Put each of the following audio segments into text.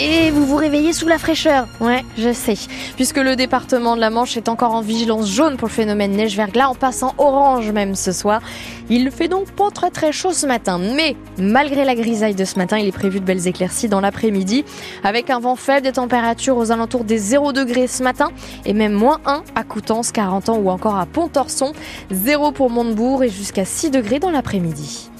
Et vous vous réveillez sous la fraîcheur. Ouais, je sais. Puisque le département de la Manche est encore en vigilance jaune pour le phénomène neige-verglas, en passant orange même ce soir. Il ne fait donc pas très très chaud ce matin. Mais malgré la grisaille de ce matin, il est prévu de belles éclaircies dans l'après-midi. Avec un vent faible, des températures aux alentours des 0 degrés ce matin. Et même moins 1 à Coutances, 40 ans ou encore à Pontorson. 0 pour Montebourg et jusqu'à 6 degrés dans l'après-midi.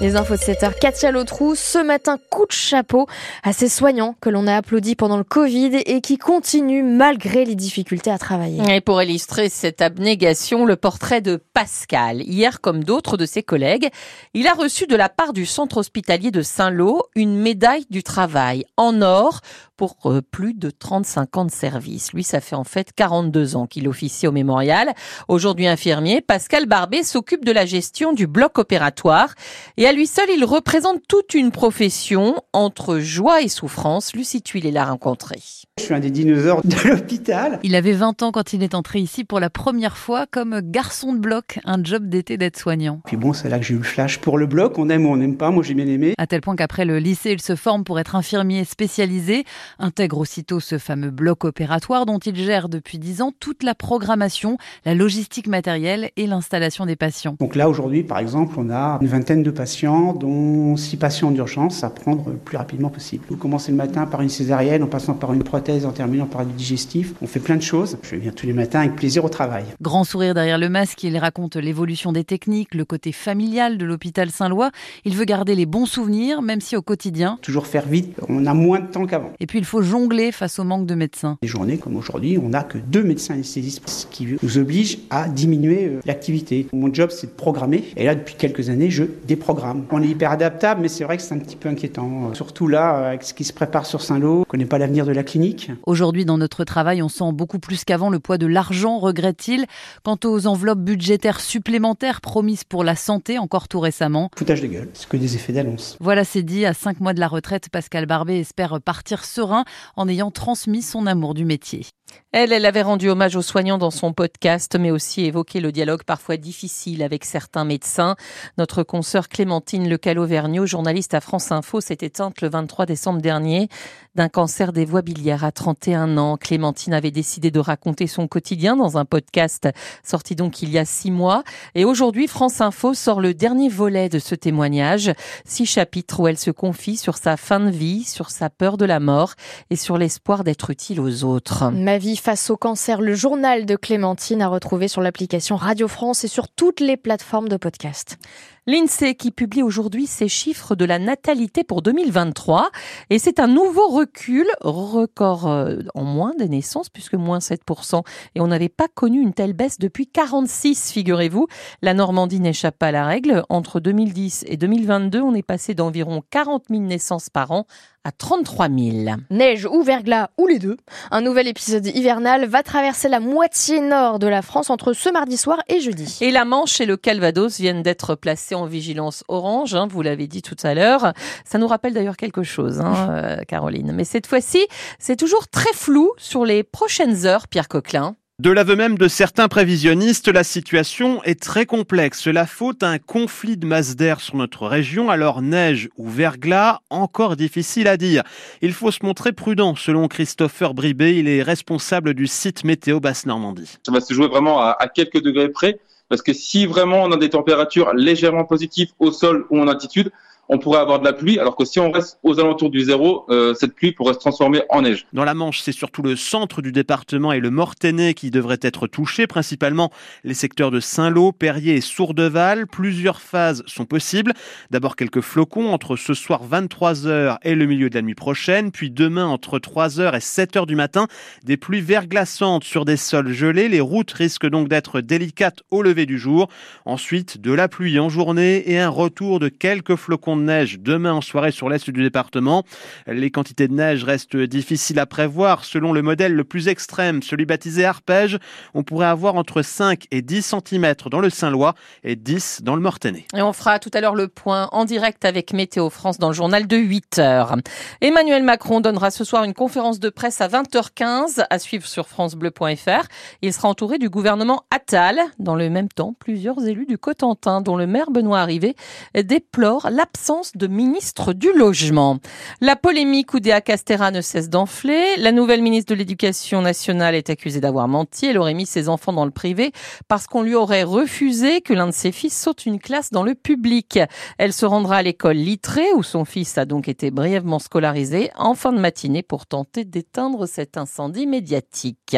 Les infos de 7h, Katia Lotrou, ce matin, coup de chapeau à ces soignants que l'on a applaudis pendant le Covid et qui continuent malgré les difficultés à travailler. Et pour illustrer cette abnégation, le portrait de Pascal. Hier, comme d'autres de ses collègues, il a reçu de la part du centre hospitalier de Saint-Lô une médaille du travail en or pour euh, plus de 35 ans de service. Lui, ça fait en fait 42 ans qu'il officie au mémorial. Aujourd'hui infirmier, Pascal Barbet s'occupe de la gestion du bloc opératoire et à lui seul, il représente toute une profession entre joie et souffrance. Lucie Tuile l'a rencontré. Je suis un des dinosaures de l'hôpital. Il avait 20 ans quand il est entré ici pour la première fois comme garçon de bloc, un job d'été d'aide-soignant. Puis bon, c'est là que j'ai eu le flash pour le bloc. On aime ou on n'aime pas. Moi, j'ai bien aimé. À tel point qu'après le lycée, il se forme pour être infirmier spécialisé, intègre aussitôt ce fameux bloc opératoire dont il gère depuis 10 ans toute la programmation, la logistique matérielle et l'installation des patients. Donc là, aujourd'hui, par exemple, on a une vingtaine de patients, dont 6 patients d'urgence à prendre le plus rapidement possible. Vous commencez le matin par une césarienne, en passant par une prothèse en terminant par du digestif. On fait plein de choses. Je viens tous les matins avec plaisir au travail. Grand sourire derrière le masque, il raconte l'évolution des techniques, le côté familial de l'hôpital Saint-Loi. Il veut garder les bons souvenirs, même si au quotidien. Toujours faire vite, on a moins de temps qu'avant. Et puis il faut jongler face au manque de médecins. Des journées comme aujourd'hui, on n'a que deux médecins anesthésistes, ce qui nous oblige à diminuer euh, l'activité. Mon job, c'est de programmer. Et là, depuis quelques années, je déprogramme. On est hyper adaptable, mais c'est vrai que c'est un petit peu inquiétant. Surtout là, avec ce qui se prépare sur Saint-Lô, on ne connaît pas l'avenir de la clinique. Aujourd'hui, dans notre travail, on sent beaucoup plus qu'avant le poids de l'argent, regrette-t-il. Quant aux enveloppes budgétaires supplémentaires promises pour la santé, encore tout récemment. Foutage de gueule, c'est que des effets d'annonce. Voilà, c'est dit. À cinq mois de la retraite, Pascal Barbet espère partir en ayant transmis son amour du métier. Elle, elle avait rendu hommage aux soignants dans son podcast, mais aussi évoqué le dialogue parfois difficile avec certains médecins. Notre consoeur Clémentine Lecalo-Vergniaud, journaliste à France Info, s'est éteinte le 23 décembre dernier d'un cancer des voies biliaires à 31 ans. Clémentine avait décidé de raconter son quotidien dans un podcast sorti donc il y a six mois. Et aujourd'hui, France Info sort le dernier volet de ce témoignage. Six chapitres où elle se confie sur sa fin de vie, sur sa peur de la mort et sur l'espoir d'être utile aux autres. Face au cancer, le journal de Clémentine à retrouver sur l'application Radio France et sur toutes les plateformes de podcast. L'INSEE qui publie aujourd'hui ses chiffres de la natalité pour 2023 et c'est un nouveau recul, record euh, en moins des naissances puisque moins 7% et on n'avait pas connu une telle baisse depuis 46 figurez-vous. La Normandie n'échappe pas à la règle. Entre 2010 et 2022, on est passé d'environ 40 000 naissances par an à 33 000. Neige ou verglas ou les deux. Un nouvel épisode hivernal va traverser la moitié nord de la France entre ce mardi soir et jeudi. Et la Manche et le Calvados viennent d'être placés en vigilance orange, hein, vous l'avez dit tout à l'heure. Ça nous rappelle d'ailleurs quelque chose, hein, euh, Caroline. Mais cette fois-ci, c'est toujours très flou sur les prochaines heures, Pierre Coquelin. De l'aveu même de certains prévisionnistes, la situation est très complexe. Cela faute un conflit de masse d'air sur notre région, alors neige ou verglas, encore difficile à dire. Il faut se montrer prudent, selon Christopher Bribé, il est responsable du site Météo Basse-Normandie. Ça va se jouer vraiment à, à quelques degrés près, parce que si vraiment on a des températures légèrement positives au sol ou en altitude, on pourrait avoir de la pluie, alors que si on reste aux alentours du zéro, euh, cette pluie pourrait se transformer en neige. Dans la Manche, c'est surtout le centre du département et le Mortainais qui devraient être touchés, principalement les secteurs de Saint-Lô, Perrier et Sourdeval. Plusieurs phases sont possibles. D'abord quelques flocons entre ce soir 23h et le milieu de la nuit prochaine, puis demain entre 3h et 7h du matin, des pluies verglaçantes sur des sols gelés. Les routes risquent donc d'être délicates au lever du jour. Ensuite, de la pluie en journée et un retour de quelques flocons de neige demain en soirée sur l'est du département. Les quantités de neige restent difficiles à prévoir. Selon le modèle le plus extrême, celui baptisé arpège, on pourrait avoir entre 5 et 10 cm dans le Saint-Lois et 10 dans le Mortainais. Et on fera tout à l'heure le point en direct avec Météo France dans le journal de 8 heures. Emmanuel Macron donnera ce soir une conférence de presse à 20h15 à suivre sur francebleu.fr. Il sera entouré du gouvernement Attal. Dans le même temps, plusieurs élus du Cotentin, dont le maire Benoît Arrivé, déplorent l'absence de ministre du Logement. La polémique Oudéa Castera ne cesse d'enfler. La nouvelle ministre de l'Éducation nationale est accusée d'avoir menti. Elle aurait mis ses enfants dans le privé parce qu'on lui aurait refusé que l'un de ses fils saute une classe dans le public. Elle se rendra à l'école Littré où son fils a donc été brièvement scolarisé en fin de matinée pour tenter d'éteindre cet incendie médiatique.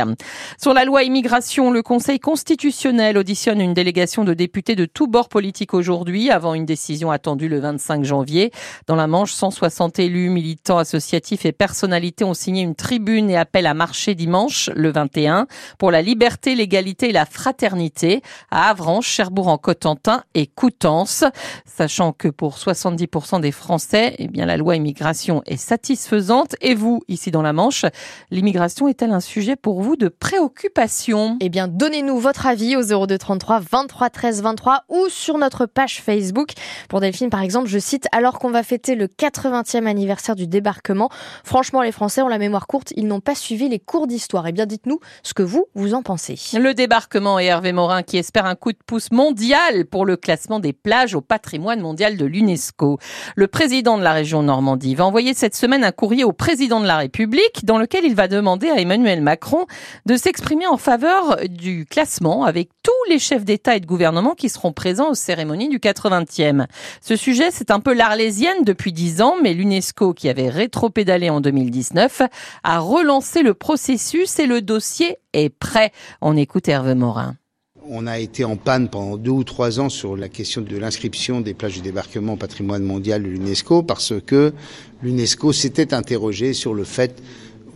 Sur la loi immigration, le Conseil constitutionnel auditionne une délégation de députés de tous bords politiques aujourd'hui avant une décision attendue le 25 janvier. Dans la Manche, 160 élus, militants associatifs et personnalités ont signé une tribune et appellent à marcher dimanche, le 21, pour la liberté, l'égalité et la fraternité à Avranches, Cherbourg-en-Cotentin et Coutances. Sachant que pour 70% des Français, eh bien, la loi immigration est satisfaisante. Et vous, ici dans la Manche, l'immigration est-elle un sujet pour vous de préoccupation? Eh bien, donnez-nous votre avis au 0233 23 13 23 ou sur notre page Facebook. Pour Delphine, par exemple, je alors qu'on va fêter le 80e anniversaire du débarquement, franchement, les Français ont la mémoire courte, ils n'ont pas suivi les cours d'histoire. Eh bien, dites-nous ce que vous, vous en pensez. Le débarquement et Hervé Morin qui espère un coup de pouce mondial pour le classement des plages au patrimoine mondial de l'UNESCO. Le président de la région Normandie va envoyer cette semaine un courrier au président de la République dans lequel il va demander à Emmanuel Macron de s'exprimer en faveur du classement avec tous les chefs d'État et de gouvernement qui seront présents aux cérémonies du 80e. Ce sujet, c'est un peu l'arlésienne depuis dix ans, mais l'UNESCO, qui avait rétro-pédalé en 2019, a relancé le processus et le dossier est prêt. On écoute Hervé Morin. On a été en panne pendant deux ou trois ans sur la question de l'inscription des plages du débarquement au patrimoine mondial de l'UNESCO parce que l'UNESCO s'était interrogé sur le fait,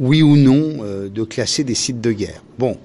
oui ou non, euh, de classer des sites de guerre. Bon,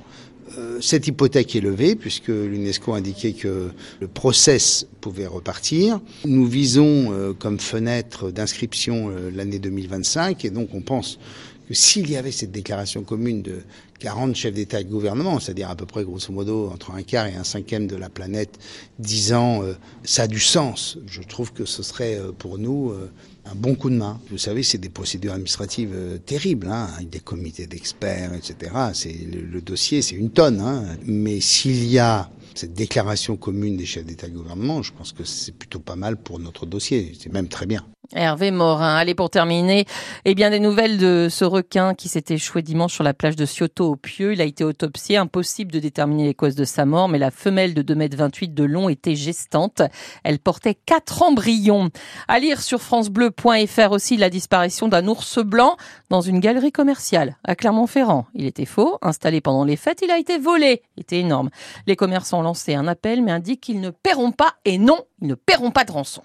cette hypothèque est levée puisque l'UNESCO a indiqué que le process pouvait repartir. Nous visons euh, comme fenêtre d'inscription l'année 2025 et donc on pense que s'il y avait cette déclaration commune de 40 chefs d'État et de gouvernement, c'est-à-dire à peu près grosso modo entre un quart et un cinquième de la planète, disant euh, ça a du sens, je trouve que ce serait euh, pour nous euh, un bon coup de main. Vous savez, c'est des procédures administratives terribles, hein, des comités d'experts, etc. C'est le, le, dossier, c'est une tonne. Hein. Mais s'il y a cette déclaration commune des chefs d'État et de gouvernement, je pense que c'est plutôt pas mal pour notre dossier. C'est même très bien. Hervé Morin. Allez, pour terminer, eh bien, des nouvelles de ce requin qui s'est échoué dimanche sur la plage de Cioto au Pieux. Il a été autopsié. Impossible de déterminer les causes de sa mort, mais la femelle de 2,28 m de long était gestante. Elle portait quatre embryons. À lire sur FranceBleu.fr aussi la disparition d'un ours blanc dans une galerie commerciale à Clermont-Ferrand. Il était faux. Installé pendant les fêtes, il a été volé. Il était énorme. Les commerçants ont lancé un appel, mais indiquent qu'ils ne paieront pas et non, ils ne paieront pas de rançon.